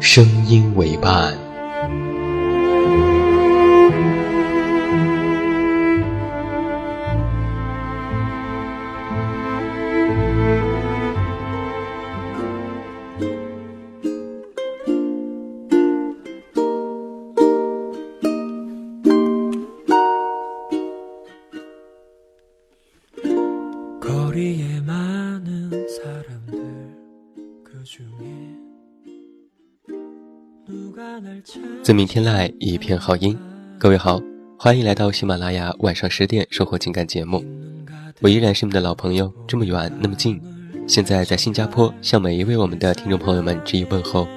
声音为伴。自明天籁，一片好音。各位好，欢迎来到喜马拉雅晚上十点收获情感节目。我依然是你们的老朋友，这么远那么近。现在在新加坡，向每一位我们的听众朋友们致以问候。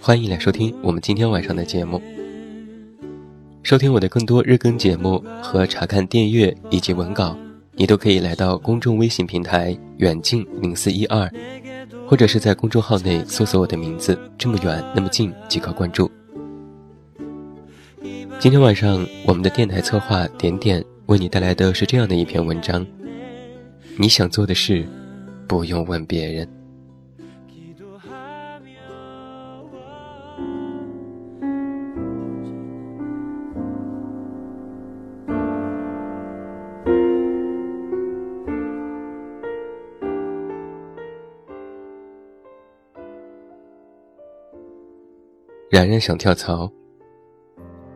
欢迎来收听我们今天晚上的节目。收听我的更多日更节目和查看电阅以及文稿，你都可以来到公众微信平台远近零四一二。或者是在公众号内搜索我的名字，这么远那么近即可关注。今天晚上我们的电台策划点点为你带来的是这样的一篇文章：你想做的事，不用问别人。冉冉想跳槽，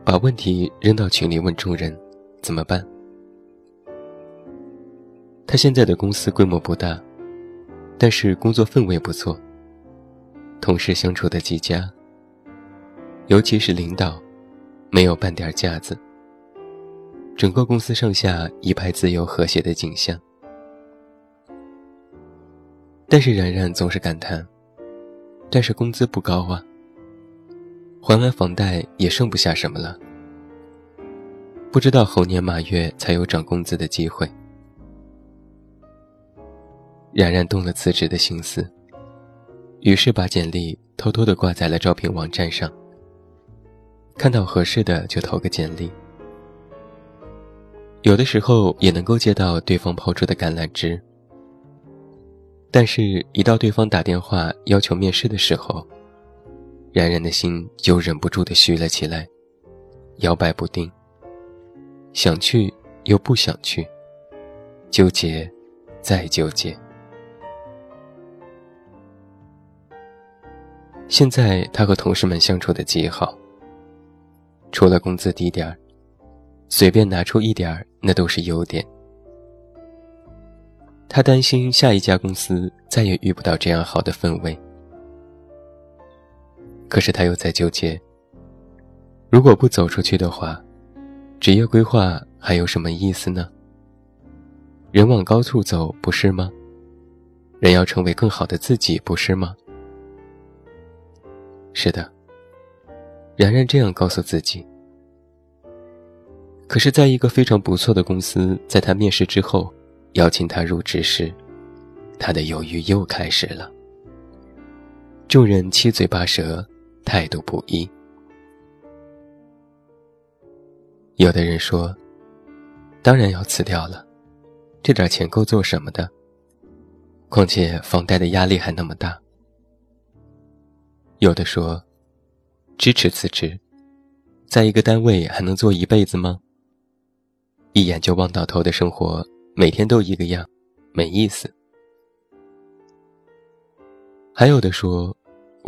把问题扔到群里问众人怎么办。他现在的公司规模不大，但是工作氛围不错，同事相处的极佳，尤其是领导，没有半点架子，整个公司上下一派自由和谐的景象。但是冉冉总是感叹，但是工资不高啊。还完房贷也剩不下什么了，不知道猴年马月才有涨工资的机会。冉冉动了辞职的心思，于是把简历偷偷的挂在了招聘网站上，看到合适的就投个简历。有的时候也能够接到对方抛出的橄榄枝，但是，一到对方打电话要求面试的时候。冉冉的心就忍不住的虚了起来，摇摆不定。想去又不想去，纠结，再纠结。现在他和同事们相处的极好，除了工资低点儿，随便拿出一点儿，那都是优点。他担心下一家公司再也遇不到这样好的氛围。可是他又在纠结：如果不走出去的话，职业规划还有什么意思呢？人往高处走，不是吗？人要成为更好的自己，不是吗？是的，然然这样告诉自己。可是，在一个非常不错的公司，在他面试之后邀请他入职时，他的犹豫又开始了。众人七嘴八舌。态度不一。有的人说：“当然要辞掉了，这点钱够做什么的？况且房贷的压力还那么大。”有的说：“支持辞职，在一个单位还能做一辈子吗？一眼就望到头的生活，每天都一个样，没意思。”还有的说。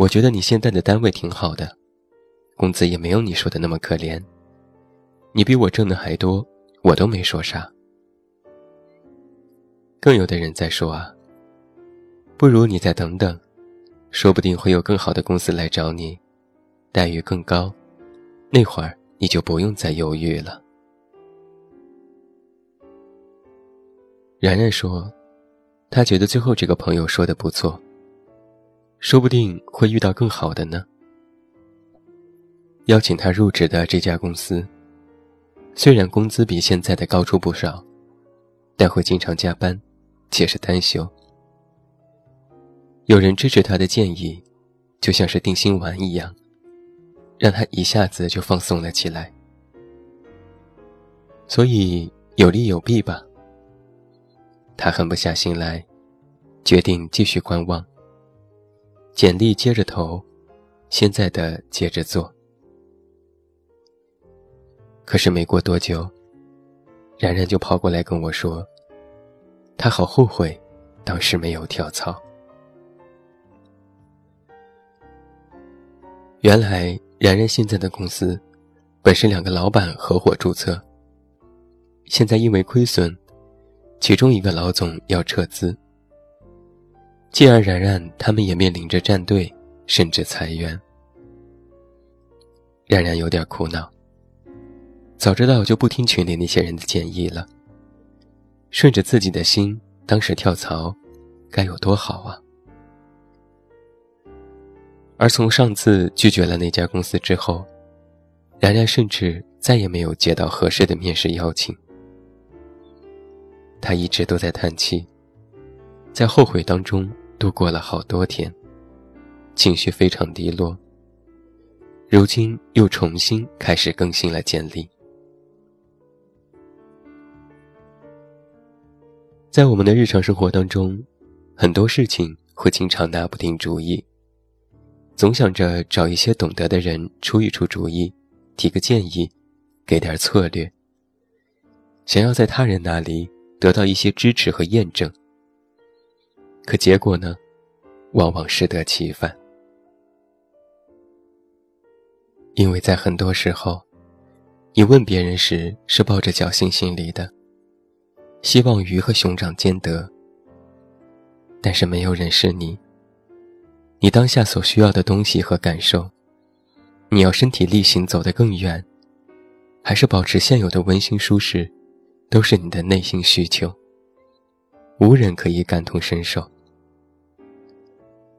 我觉得你现在的单位挺好的，工资也没有你说的那么可怜，你比我挣的还多，我都没说啥。更有的人在说啊，不如你再等等，说不定会有更好的公司来找你，待遇更高，那会儿你就不用再犹豫了。然然说，他觉得最后这个朋友说的不错，说不定会遇到更好的呢。邀请他入职的这家公司，虽然工资比现在的高出不少，但会经常加班。且是单休。有人支持他的建议，就像是定心丸一样，让他一下子就放松了起来。所以有利有弊吧。他狠不下心来，决定继续观望。简历接着投，现在的接着做。可是没过多久，然然就跑过来跟我说。他好后悔，当时没有跳槽。原来然然现在的公司，本是两个老板合伙注册。现在因为亏损，其中一个老总要撤资。继而然然他们也面临着站队，甚至裁员。然然有点苦恼。早知道就不听群里那些人的建议了。顺着自己的心，当时跳槽，该有多好啊！而从上次拒绝了那家公司之后，然然甚至再也没有接到合适的面试邀请。他一直都在叹气，在后悔当中度过了好多天，情绪非常低落。如今又重新开始更新了简历。在我们的日常生活当中，很多事情会经常拿不定主意，总想着找一些懂得的人出一出主意，提个建议，给点策略，想要在他人那里得到一些支持和验证。可结果呢，往往适得其反，因为在很多时候，你问别人时是抱着侥幸心理的。希望鱼和熊掌兼得，但是没有人是你。你当下所需要的东西和感受，你要身体力行走得更远，还是保持现有的温馨舒适，都是你的内心需求。无人可以感同身受。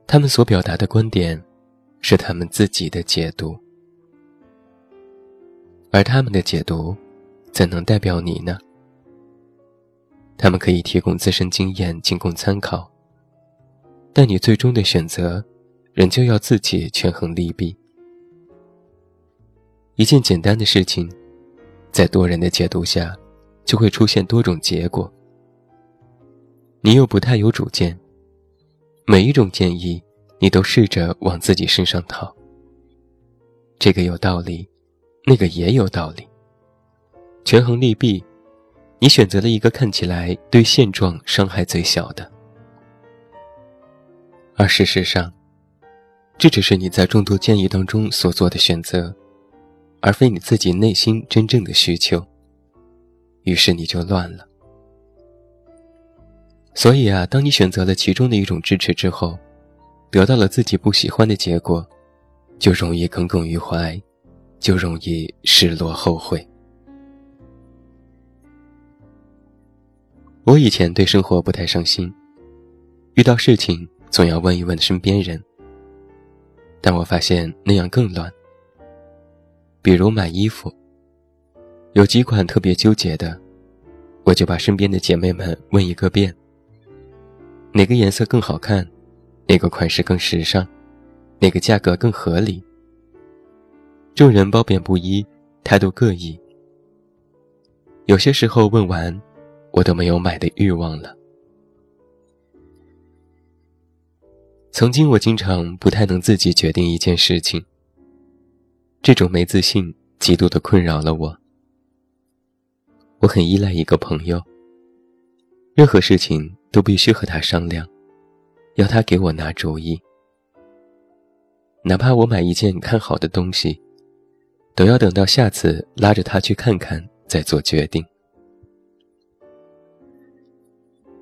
他们所表达的观点，是他们自己的解读，而他们的解读，怎能代表你呢？他们可以提供自身经验，仅供参考。但你最终的选择，仍旧要自己权衡利弊。一件简单的事情，在多人的解读下，就会出现多种结果。你又不太有主见，每一种建议，你都试着往自己身上套。这个有道理，那个也有道理，权衡利弊。你选择了一个看起来对现状伤害最小的，而事实上，这只是你在众多建议当中所做的选择，而非你自己内心真正的需求。于是你就乱了。所以啊，当你选择了其中的一种支持之后，得到了自己不喜欢的结果，就容易耿耿于怀，就容易失落后悔。我以前对生活不太上心，遇到事情总要问一问身边人。但我发现那样更乱。比如买衣服，有几款特别纠结的，我就把身边的姐妹们问一个遍。哪个颜色更好看？哪个款式更时尚？哪个价格更合理？众人褒贬不一，态度各异。有些时候问完。我都没有买的欲望了。曾经我经常不太能自己决定一件事情，这种没自信极度的困扰了我。我很依赖一个朋友，任何事情都必须和他商量，要他给我拿主意。哪怕我买一件看好的东西，都要等到下次拉着他去看看再做决定。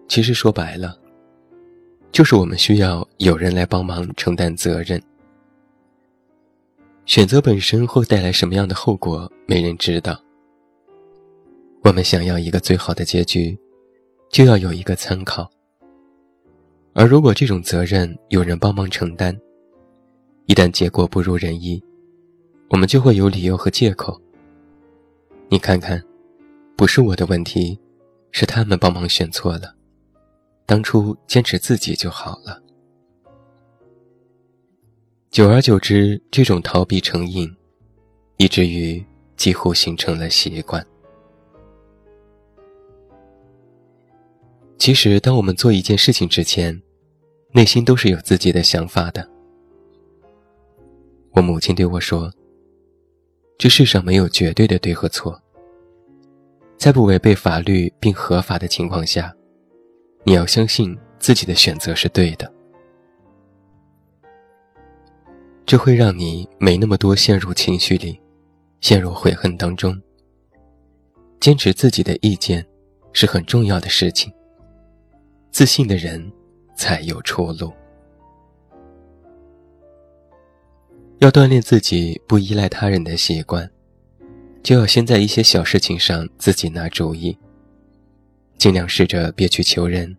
其实说白了，就是我们需要有人来帮忙承担责任。选择本身会带来什么样的后果，没人知道。我们想要一个最好的结局，就要有一个参考。而如果这种责任有人帮忙承担，一旦结果不如人意，我们就会有理由和借口。你看看，不是我的问题，是他们帮忙选错了。当初坚持自己就好了。久而久之，这种逃避成瘾，以至于几乎形成了习惯。其实，当我们做一件事情之前，内心都是有自己的想法的。我母亲对我说：“这世上没有绝对的对和错，在不违背法律并合法的情况下，你要相信自己的选择是对的。这会让你没那么多陷入情绪里，陷入悔恨当中。坚持自己的意见是很重要的事情。”自信的人，才有出路。要锻炼自己不依赖他人的习惯，就要先在一些小事情上自己拿主意。尽量试着别去求人，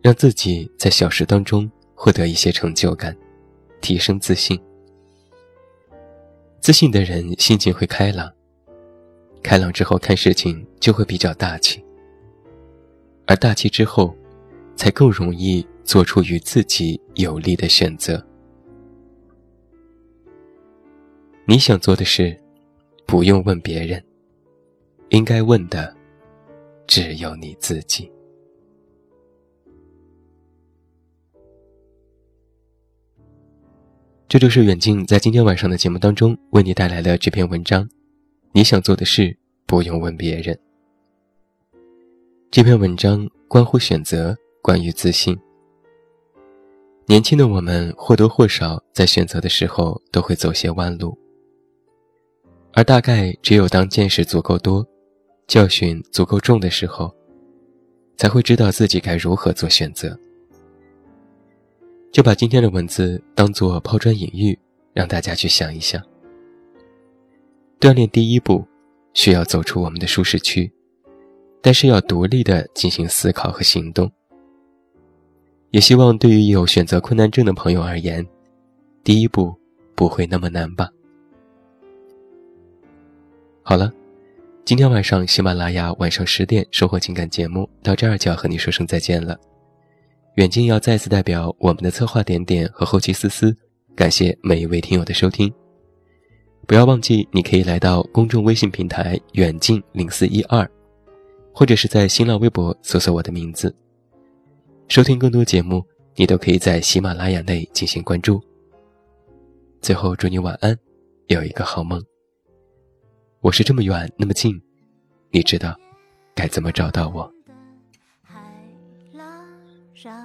让自己在小事当中获得一些成就感，提升自信。自信的人心情会开朗，开朗之后看事情就会比较大气。而大气之后，才更容易做出与自己有利的选择。你想做的事，不用问别人，应该问的只有你自己。这就是远近在今天晚上的节目当中为你带来的这篇文章。你想做的事，不用问别人。这篇文章关乎选择，关于自信。年轻的我们或多或少在选择的时候都会走些弯路，而大概只有当见识足够多、教训足够重的时候，才会知道自己该如何做选择。就把今天的文字当做抛砖引玉，让大家去想一想。锻炼第一步，需要走出我们的舒适区。但是要独立的进行思考和行动。也希望对于有选择困难症的朋友而言，第一步不会那么难吧。好了，今天晚上喜马拉雅晚上十点生活情感节目到这儿就要和你说声再见了。远近要再次代表我们的策划点点和后期思思，感谢每一位听友的收听。不要忘记，你可以来到公众微信平台远近零四一二。或者是在新浪微博搜索我的名字，收听更多节目，你都可以在喜马拉雅内进行关注。最后祝你晚安，有一个好梦。我是这么远那么近，你知道该怎么找到我？躺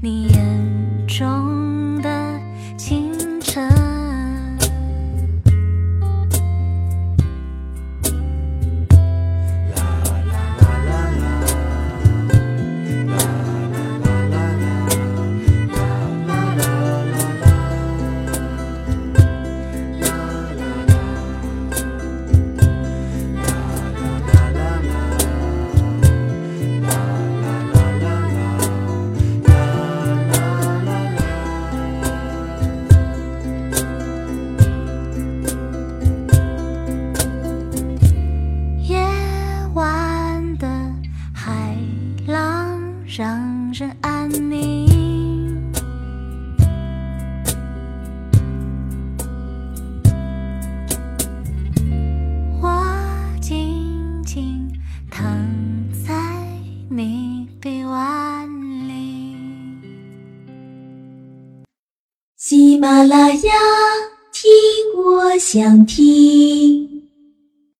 你眼中马拉雅，听我想听。